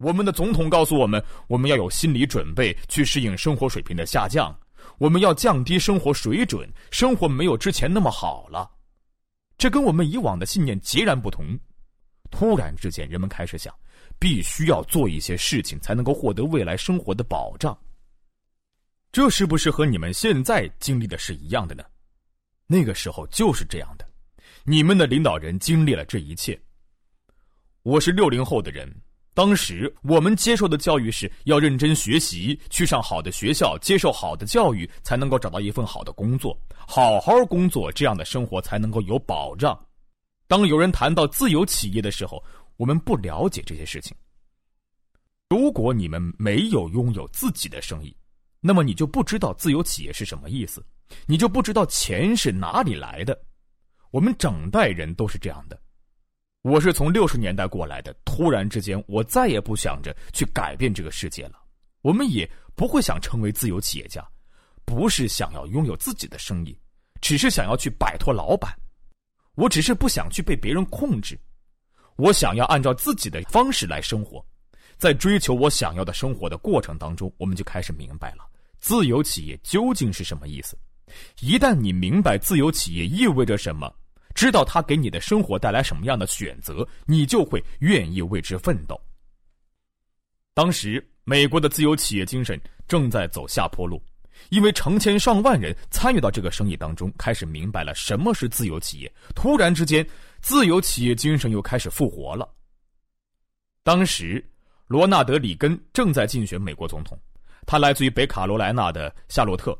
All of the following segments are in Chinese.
我们的总统告诉我们，我们要有心理准备去适应生活水平的下降，我们要降低生活水准，生活没有之前那么好了。这跟我们以往的信念截然不同。突然之间，人们开始想，必须要做一些事情才能够获得未来生活的保障。这是不是和你们现在经历的是一样的呢？那个时候就是这样的，你们的领导人经历了这一切。我是六零后的人，当时我们接受的教育是要认真学习，去上好的学校，接受好的教育，才能够找到一份好的工作，好好工作，这样的生活才能够有保障。当有人谈到自由企业的时候，我们不了解这些事情。如果你们没有拥有自己的生意，那么你就不知道自由企业是什么意思，你就不知道钱是哪里来的。我们整代人都是这样的。我是从六十年代过来的，突然之间，我再也不想着去改变这个世界了。我们也不会想成为自由企业家，不是想要拥有自己的生意，只是想要去摆脱老板。我只是不想去被别人控制，我想要按照自己的方式来生活。在追求我想要的生活的过程当中，我们就开始明白了自由企业究竟是什么意思。一旦你明白自由企业意味着什么，知道它给你的生活带来什么样的选择，你就会愿意为之奋斗。当时，美国的自由企业精神正在走下坡路，因为成千上万人参与到这个生意当中，开始明白了什么是自由企业。突然之间，自由企业精神又开始复活了。当时。罗纳德·里根正在竞选美国总统，他来自于北卡罗来纳的夏洛特。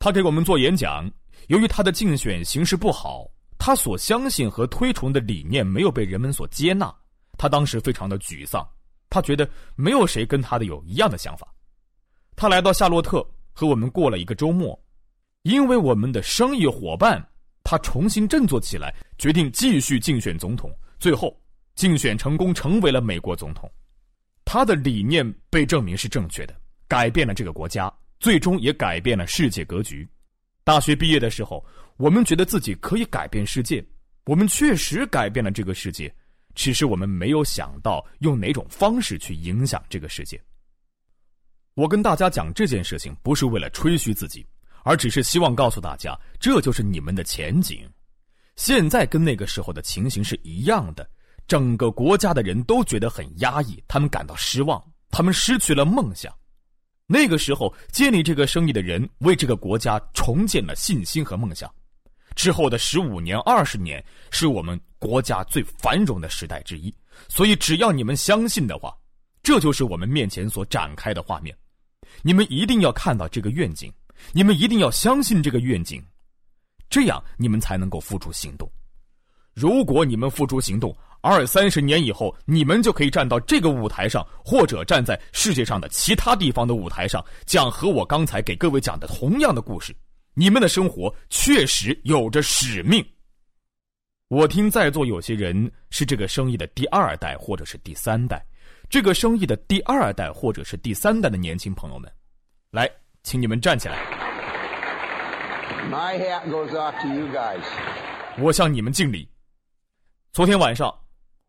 他给我们做演讲，由于他的竞选形势不好，他所相信和推崇的理念没有被人们所接纳，他当时非常的沮丧，他觉得没有谁跟他的有一样的想法。他来到夏洛特和我们过了一个周末，因为我们的生意伙伴，他重新振作起来，决定继续竞选总统，最后。竞选成功，成为了美国总统。他的理念被证明是正确的，改变了这个国家，最终也改变了世界格局。大学毕业的时候，我们觉得自己可以改变世界，我们确实改变了这个世界，只是我们没有想到用哪种方式去影响这个世界。我跟大家讲这件事情，不是为了吹嘘自己，而只是希望告诉大家，这就是你们的前景。现在跟那个时候的情形是一样的。整个国家的人都觉得很压抑，他们感到失望，他们失去了梦想。那个时候，建立这个生意的人为这个国家重建了信心和梦想。之后的十五年、二十年，是我们国家最繁荣的时代之一。所以，只要你们相信的话，这就是我们面前所展开的画面。你们一定要看到这个愿景，你们一定要相信这个愿景，这样你们才能够付诸行动。如果你们付诸行动，二三十年以后，你们就可以站到这个舞台上，或者站在世界上的其他地方的舞台上，讲和我刚才给各位讲的同样的故事。你们的生活确实有着使命。我听在座有些人是这个生意的第二代或者是第三代，这个生意的第二代或者是第三代的年轻朋友们，来，请你们站起来。My hat goes off to you guys。我向你们敬礼。昨天晚上。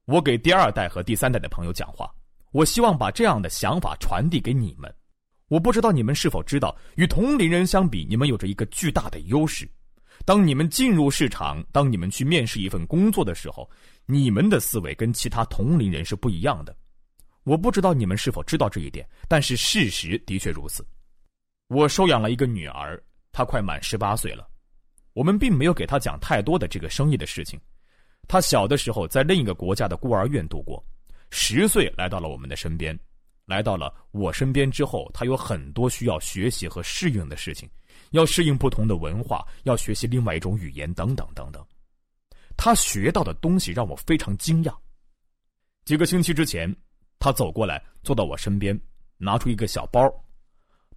我给第二代和第三代的朋友讲话，我希望把这样的想法传递给你们。我不知道你们是否知道，与同龄人相比，你们有着一个巨大的优势。当你们进入市场，当你们去面试一份工作的时候，你们的思维跟其他同龄人是不一样的。我不知道你们是否知道这一点，但是事实的确如此。我收养了一个女儿，她快满十八岁了。我们并没有给她讲太多的这个生意的事情。他小的时候在另一个国家的孤儿院度过，十岁来到了我们的身边，来到了我身边之后，他有很多需要学习和适应的事情，要适应不同的文化，要学习另外一种语言，等等等等。他学到的东西让我非常惊讶。几个星期之前，他走过来，坐到我身边，拿出一个小包，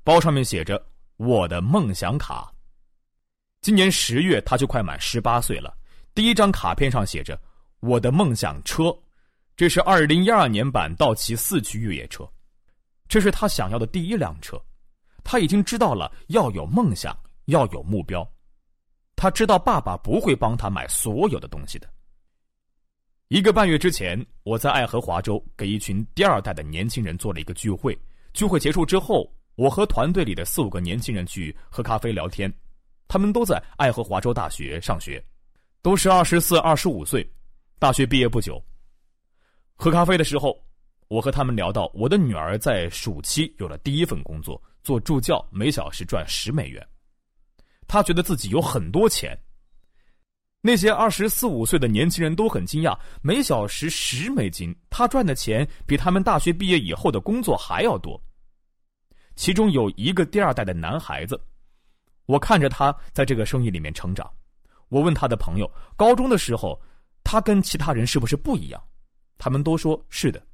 包上面写着“我的梦想卡”。今年十月，他就快满十八岁了。第一张卡片上写着“我的梦想车”，这是二零一二年版道奇四驱越野车，这是他想要的第一辆车。他已经知道了要有梦想，要有目标。他知道爸爸不会帮他买所有的东西的。一个半月之前，我在爱荷华州给一群第二代的年轻人做了一个聚会。聚会结束之后，我和团队里的四五个年轻人去喝咖啡聊天。他们都在爱荷华州大学上学，都是二十四、二十五岁，大学毕业不久。喝咖啡的时候，我和他们聊到我的女儿在暑期有了第一份工作，做助教，每小时赚十美元。她觉得自己有很多钱。那些二十四五岁的年轻人都很惊讶，每小时十美金，他赚的钱比他们大学毕业以后的工作还要多。其中有一个第二代的男孩子，我看着他在这个生意里面成长。我问他的朋友，高中的时候，他跟其他人是不是不一样？他们都说是的，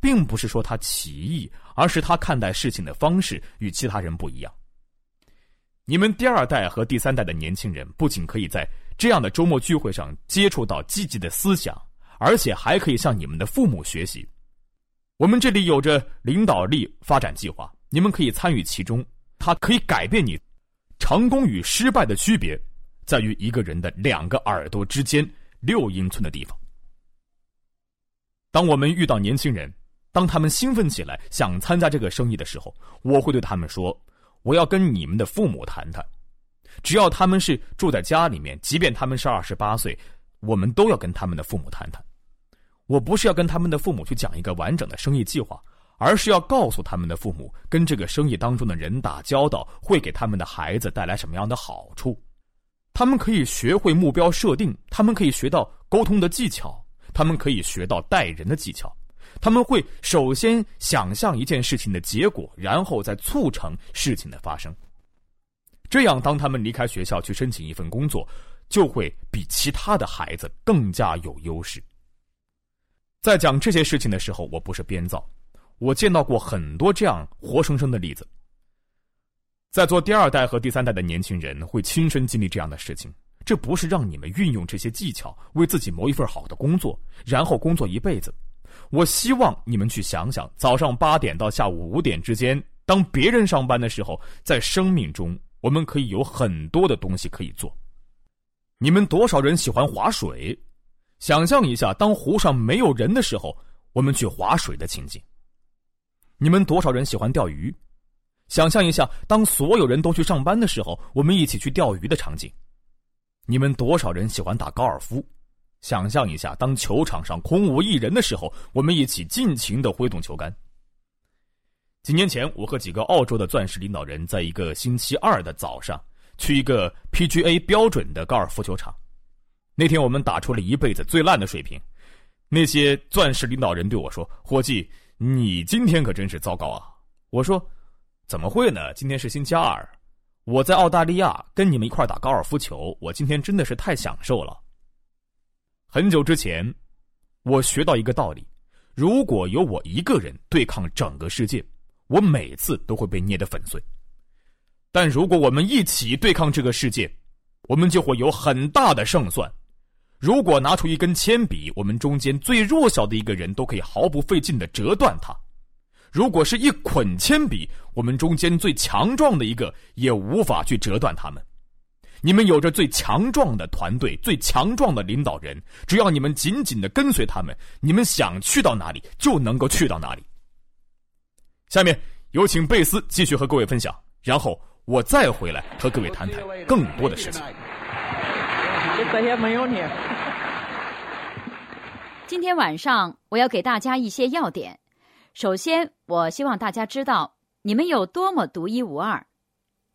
并不是说他奇异，而是他看待事情的方式与其他人不一样。你们第二代和第三代的年轻人不仅可以在这样的周末聚会上接触到积极的思想，而且还可以向你们的父母学习。我们这里有着领导力发展计划，你们可以参与其中，它可以改变你。成功与失败的区别，在于一个人的两个耳朵之间六英寸的地方。当我们遇到年轻人，当他们兴奋起来想参加这个生意的时候，我会对他们说。我要跟你们的父母谈谈，只要他们是住在家里面，即便他们是二十八岁，我们都要跟他们的父母谈谈。我不是要跟他们的父母去讲一个完整的生意计划，而是要告诉他们的父母，跟这个生意当中的人打交道会给他们的孩子带来什么样的好处。他们可以学会目标设定，他们可以学到沟通的技巧，他们可以学到待人的技巧。他们会首先想象一件事情的结果，然后再促成事情的发生。这样，当他们离开学校去申请一份工作，就会比其他的孩子更加有优势。在讲这些事情的时候，我不是编造，我见到过很多这样活生生的例子。在做第二代和第三代的年轻人会亲身经历这样的事情，这不是让你们运用这些技巧为自己谋一份好的工作，然后工作一辈子。我希望你们去想想，早上八点到下午五点之间，当别人上班的时候，在生命中我们可以有很多的东西可以做。你们多少人喜欢划水？想象一下，当湖上没有人的时候，我们去划水的情景。你们多少人喜欢钓鱼？想象一下，当所有人都去上班的时候，我们一起去钓鱼的场景。你们多少人喜欢打高尔夫？想象一下，当球场上空无一人的时候，我们一起尽情的挥动球杆。几年前，我和几个澳洲的钻石领导人在一个星期二的早上去一个 PGA 标准的高尔夫球场。那天我们打出了一辈子最烂的水平。那些钻石领导人对我说：“伙计，你今天可真是糟糕啊！”我说：“怎么会呢？今天是星期二，我在澳大利亚跟你们一块打高尔夫球，我今天真的是太享受了。”很久之前，我学到一个道理：如果有我一个人对抗整个世界，我每次都会被捏得粉碎；但如果我们一起对抗这个世界，我们就会有很大的胜算。如果拿出一根铅笔，我们中间最弱小的一个人都可以毫不费劲的折断它；如果是一捆铅笔，我们中间最强壮的一个也无法去折断它们。你们有着最强壮的团队，最强壮的领导人。只要你们紧紧的跟随他们，你们想去到哪里就能够去到哪里。下面有请贝斯继续和各位分享，然后我再回来和各位谈谈更多的事情。这些没有你。今天晚上我要给大家一些要点。首先，我希望大家知道你们有多么独一无二。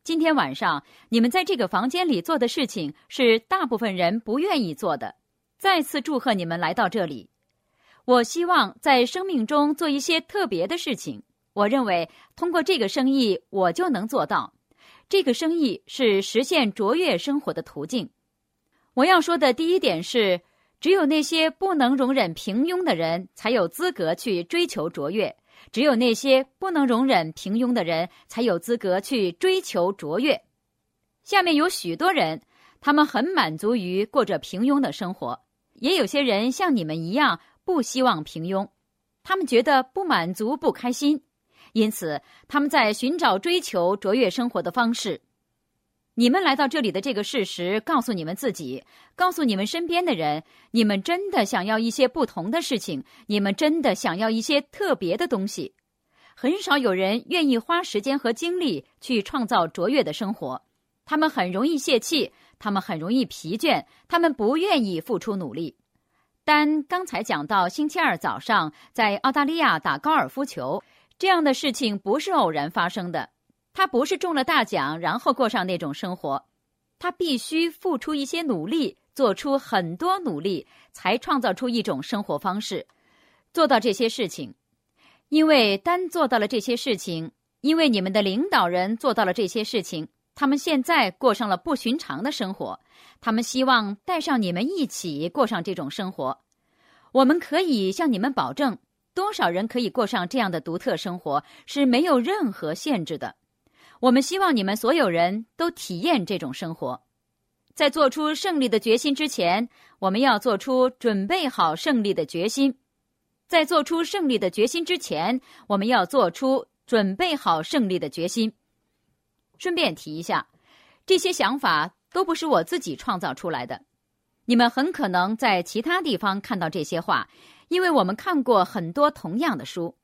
今天晚上你们在这个房间里做的事情是大部分人不愿意做的。再次祝贺你们来到这里。我希望在生命中做一些特别的事情。我认为通过这个生意，我就能做到。这个生意是实现卓越生活的途径。我要说的第一点是，只有那些不能容忍平庸的人才有资格去追求卓越。只有那些不能容忍平庸的人，才有资格去追求卓越。下面有许多人，他们很满足于过着平庸的生活；也有些人像你们一样，不希望平庸，他们觉得不满足、不开心，因此他们在寻找追求卓越生活的方式。你们来到这里的这个事实，告诉你们自己，告诉你们身边的人，你们真的想要一些不同的事情，你们真的想要一些特别的东西。很少有人愿意花时间和精力去创造卓越的生活，他们很容易泄气，他们很容易疲倦，他们不愿意付出努力。但刚才讲到，星期二早上在澳大利亚打高尔夫球，这样的事情不是偶然发生的。他不是中了大奖，然后过上那种生活，他必须付出一些努力，做出很多努力，才创造出一种生活方式，做到这些事情。因为单做到了这些事情，因为你们的领导人做到了这些事情，他们现在过上了不寻常的生活。他们希望带上你们一起过上这种生活。我们可以向你们保证，多少人可以过上这样的独特生活是没有任何限制的。我们希望你们所有人都体验这种生活，在做出胜利的决心之前，我们要做出准备好胜利的决心；在做出胜利的决心之前，我们要做出准备好胜利的决心。顺便提一下，这些想法都不是我自己创造出来的，你们很可能在其他地方看到这些话，因为我们看过很多同样的书。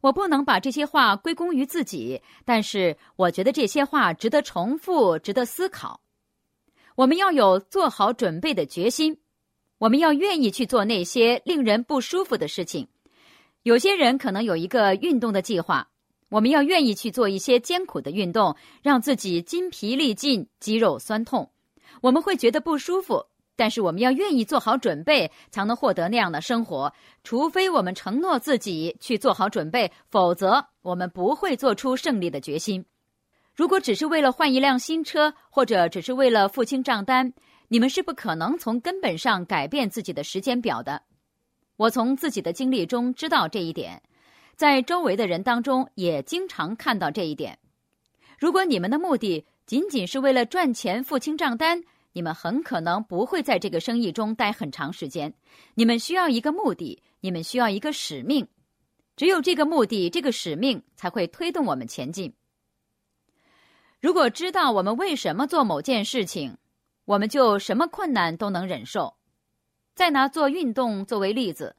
我不能把这些话归功于自己，但是我觉得这些话值得重复，值得思考。我们要有做好准备的决心，我们要愿意去做那些令人不舒服的事情。有些人可能有一个运动的计划，我们要愿意去做一些艰苦的运动，让自己筋疲力尽、肌肉酸痛，我们会觉得不舒服。但是我们要愿意做好准备，才能获得那样的生活。除非我们承诺自己去做好准备，否则我们不会做出胜利的决心。如果只是为了换一辆新车，或者只是为了付清账单，你们是不可能从根本上改变自己的时间表的。我从自己的经历中知道这一点，在周围的人当中也经常看到这一点。如果你们的目的仅仅是为了赚钱、付清账单，你们很可能不会在这个生意中待很长时间。你们需要一个目的，你们需要一个使命。只有这个目的、这个使命才会推动我们前进。如果知道我们为什么做某件事情，我们就什么困难都能忍受。再拿做运动作为例子，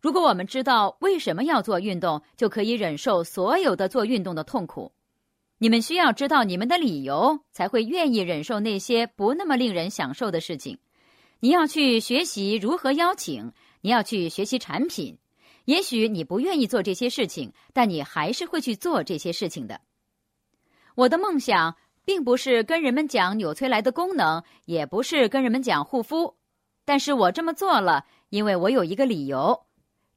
如果我们知道为什么要做运动，就可以忍受所有的做运动的痛苦。你们需要知道你们的理由，才会愿意忍受那些不那么令人享受的事情。你要去学习如何邀请，你要去学习产品。也许你不愿意做这些事情，但你还是会去做这些事情的。我的梦想并不是跟人们讲纽崔莱的功能，也不是跟人们讲护肤，但是我这么做了，因为我有一个理由。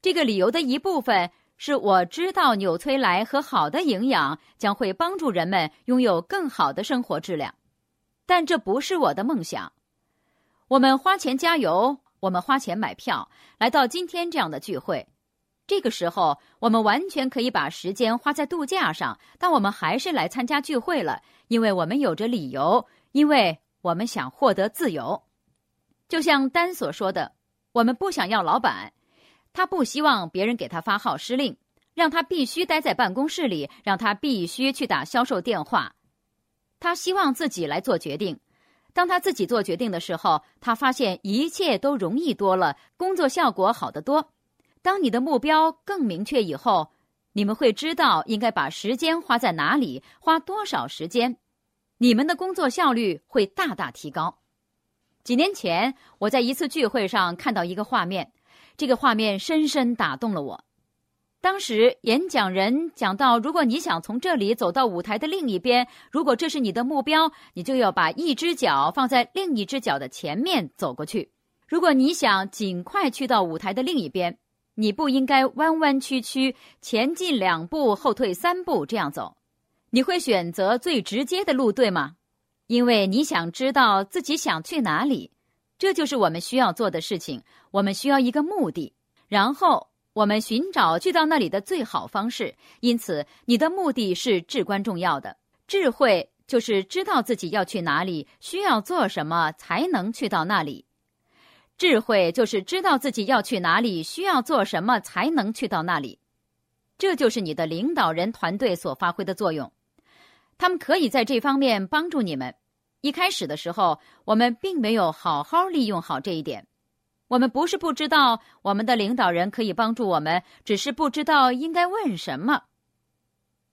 这个理由的一部分。是我知道纽崔莱和好的营养将会帮助人们拥有更好的生活质量，但这不是我的梦想。我们花钱加油，我们花钱买票来到今天这样的聚会。这个时候，我们完全可以把时间花在度假上，但我们还是来参加聚会了，因为我们有着理由，因为我们想获得自由。就像丹所说的，我们不想要老板。他不希望别人给他发号施令，让他必须待在办公室里，让他必须去打销售电话。他希望自己来做决定。当他自己做决定的时候，他发现一切都容易多了，工作效果好得多。当你的目标更明确以后，你们会知道应该把时间花在哪里，花多少时间，你们的工作效率会大大提高。几年前，我在一次聚会上看到一个画面。这个画面深深打动了我。当时演讲人讲到，如果你想从这里走到舞台的另一边，如果这是你的目标，你就要把一只脚放在另一只脚的前面走过去。如果你想尽快去到舞台的另一边，你不应该弯弯曲曲，前进两步，后退三步这样走。你会选择最直接的路，对吗？因为你想知道自己想去哪里。这就是我们需要做的事情。我们需要一个目的，然后我们寻找去到那里的最好方式。因此，你的目的是至关重要的。智慧就是知道自己要去哪里，需要做什么才能去到那里。智慧就是知道自己要去哪里，需要做什么才能去到那里。这就是你的领导人团队所发挥的作用。他们可以在这方面帮助你们。一开始的时候，我们并没有好好利用好这一点。我们不是不知道我们的领导人可以帮助我们，只是不知道应该问什么。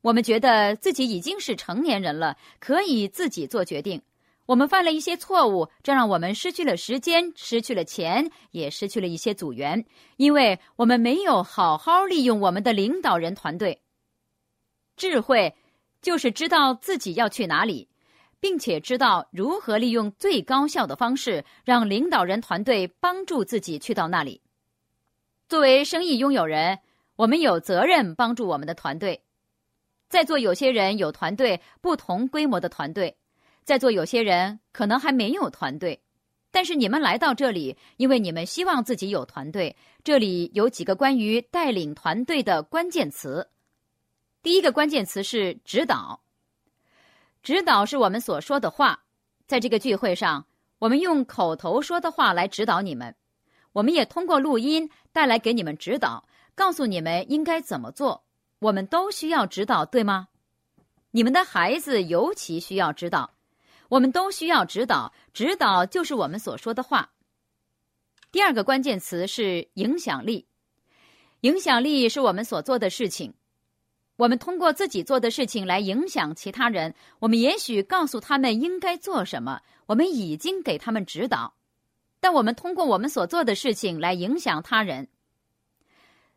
我们觉得自己已经是成年人了，可以自己做决定。我们犯了一些错误，这让我们失去了时间，失去了钱，也失去了一些组员，因为我们没有好好利用我们的领导人团队。智慧就是知道自己要去哪里，并且知道如何利用最高效的方式，让领导人团队帮助自己去到那里。作为生意拥有人，我们有责任帮助我们的团队。在座有些人有团队，不同规模的团队；在座有些人可能还没有团队，但是你们来到这里，因为你们希望自己有团队。这里有几个关于带领团队的关键词。第一个关键词是指导。指导是我们所说的话，在这个聚会上，我们用口头说的话来指导你们，我们也通过录音带来给你们指导，告诉你们应该怎么做。我们都需要指导，对吗？你们的孩子尤其需要指导。我们都需要指导，指导就是我们所说的话。第二个关键词是影响力。影响力是我们所做的事情。我们通过自己做的事情来影响其他人。我们也许告诉他们应该做什么，我们已经给他们指导，但我们通过我们所做的事情来影响他人。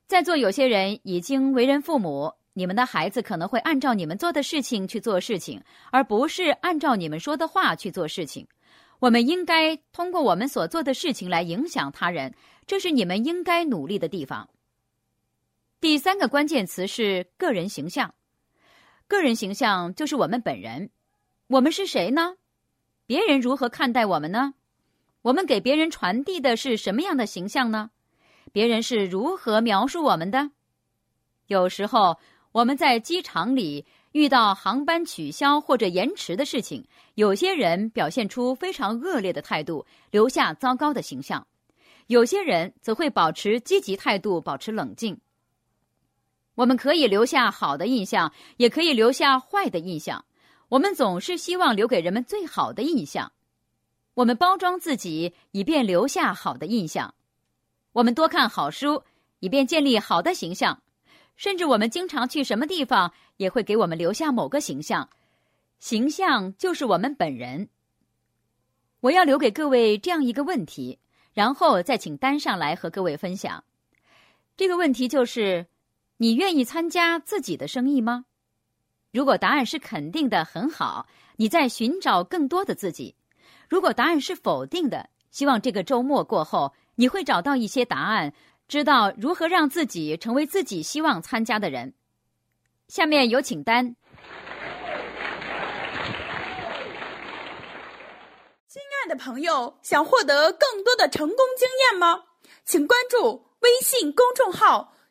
在座有些人已经为人父母，你们的孩子可能会按照你们做的事情去做事情，而不是按照你们说的话去做事情。我们应该通过我们所做的事情来影响他人，这是你们应该努力的地方。第三个关键词是个人形象，个人形象就是我们本人。我们是谁呢？别人如何看待我们呢？我们给别人传递的是什么样的形象呢？别人是如何描述我们的？有时候我们在机场里遇到航班取消或者延迟的事情，有些人表现出非常恶劣的态度，留下糟糕的形象；有些人则会保持积极态度，保持冷静。我们可以留下好的印象，也可以留下坏的印象。我们总是希望留给人们最好的印象。我们包装自己，以便留下好的印象。我们多看好书，以便建立好的形象；甚至我们经常去什么地方，也会给我们留下某个形象。形象就是我们本人。我要留给各位这样一个问题，然后再请单上来和各位分享。这个问题就是：你愿意参加自己的生意吗？如果答案是肯定的，很好，你在寻找更多的自己；如果答案是否定的，希望这个周末过后。你会找到一些答案，知道如何让自己成为自己希望参加的人。下面有请丹。亲爱的朋友，想获得更多的成功经验吗？请关注微信公众号“